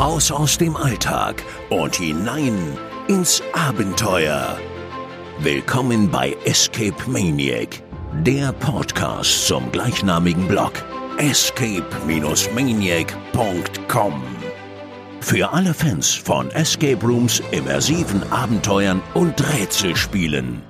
Raus aus dem Alltag und hinein ins Abenteuer. Willkommen bei Escape Maniac, der Podcast zum gleichnamigen Blog escape-maniac.com. Für alle Fans von Escape Rooms, immersiven Abenteuern und Rätselspielen.